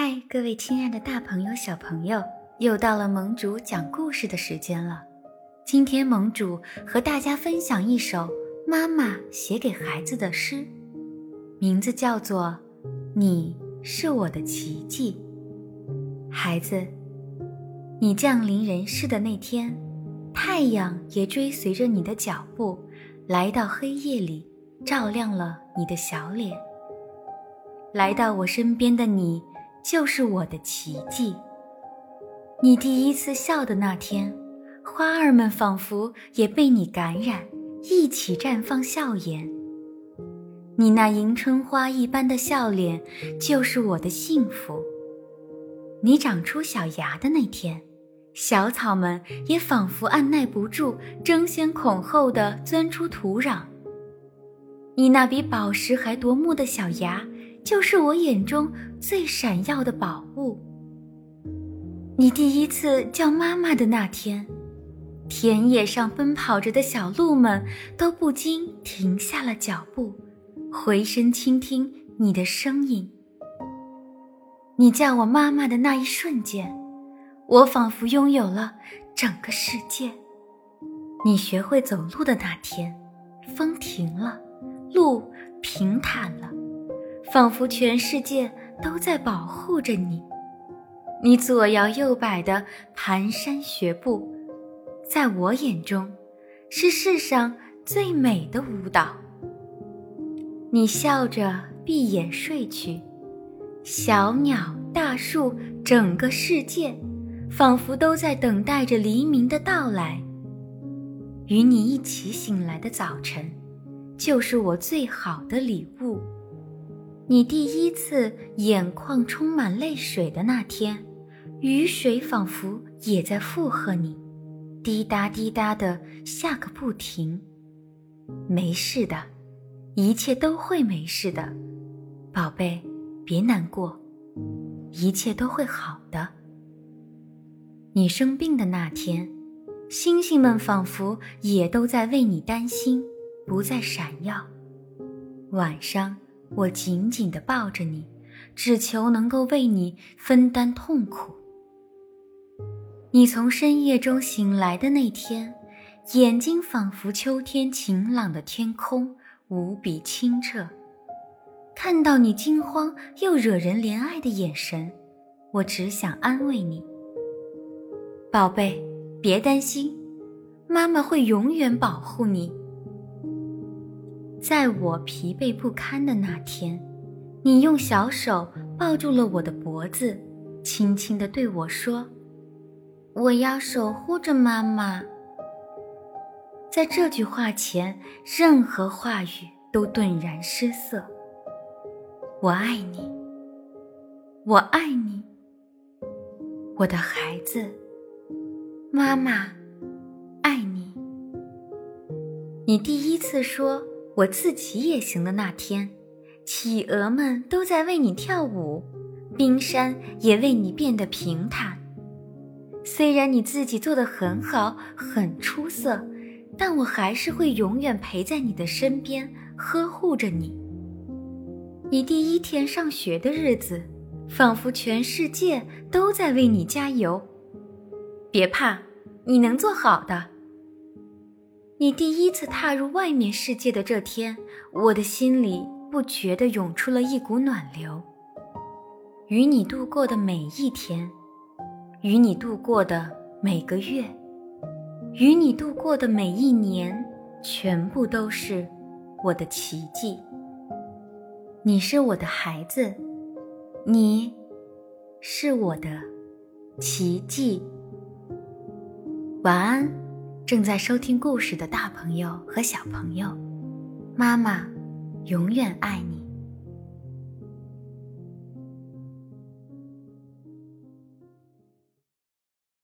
嗨，各位亲爱的大朋友、小朋友，又到了盟主讲故事的时间了。今天盟主和大家分享一首妈妈写给孩子的诗，名字叫做《你是我的奇迹》。孩子，你降临人世的那天，太阳也追随着你的脚步，来到黑夜里，照亮了你的小脸。来到我身边的你。就是我的奇迹。你第一次笑的那天，花儿们仿佛也被你感染，一起绽放笑颜。你那迎春花一般的笑脸，就是我的幸福。你长出小芽的那天，小草们也仿佛按耐不住，争先恐后地钻出土壤。你那比宝石还夺目的小芽。就是我眼中最闪耀的宝物。你第一次叫妈妈的那天，田野上奔跑着的小鹿们都不禁停下了脚步，回身倾听你的声音。你叫我妈妈的那一瞬间，我仿佛拥有了整个世界。你学会走路的那天，风停了，路平坦了。仿佛全世界都在保护着你，你左摇右摆的蹒跚学步，在我眼中，是世上最美的舞蹈。你笑着闭眼睡去，小鸟、大树，整个世界，仿佛都在等待着黎明的到来。与你一起醒来的早晨，就是我最好的礼物。你第一次眼眶充满泪水的那天，雨水仿佛也在附和你，滴答滴答的下个不停。没事的，一切都会没事的，宝贝，别难过，一切都会好的。你生病的那天，星星们仿佛也都在为你担心，不再闪耀。晚上。我紧紧地抱着你，只求能够为你分担痛苦。你从深夜中醒来的那天，眼睛仿佛秋天晴朗的天空，无比清澈。看到你惊慌又惹人怜爱的眼神，我只想安慰你：“宝贝，别担心，妈妈会永远保护你。”在我疲惫不堪的那天，你用小手抱住了我的脖子，轻轻地对我说：“我要守护着妈妈。”在这句话前，任何话语都顿然失色。我爱你，我爱你，我的孩子，妈妈，爱你。你第一次说。我自己也行的那天，企鹅们都在为你跳舞，冰山也为你变得平坦。虽然你自己做的很好，很出色，但我还是会永远陪在你的身边，呵护着你。你第一天上学的日子，仿佛全世界都在为你加油。别怕，你能做好的。你第一次踏入外面世界的这天，我的心里不觉地涌出了一股暖流。与你度过的每一天，与你度过的每个月，与你度过的每一年，全部都是我的奇迹。你是我的孩子，你是我的奇迹。晚安。正在收听故事的大朋友和小朋友，妈妈永远爱你。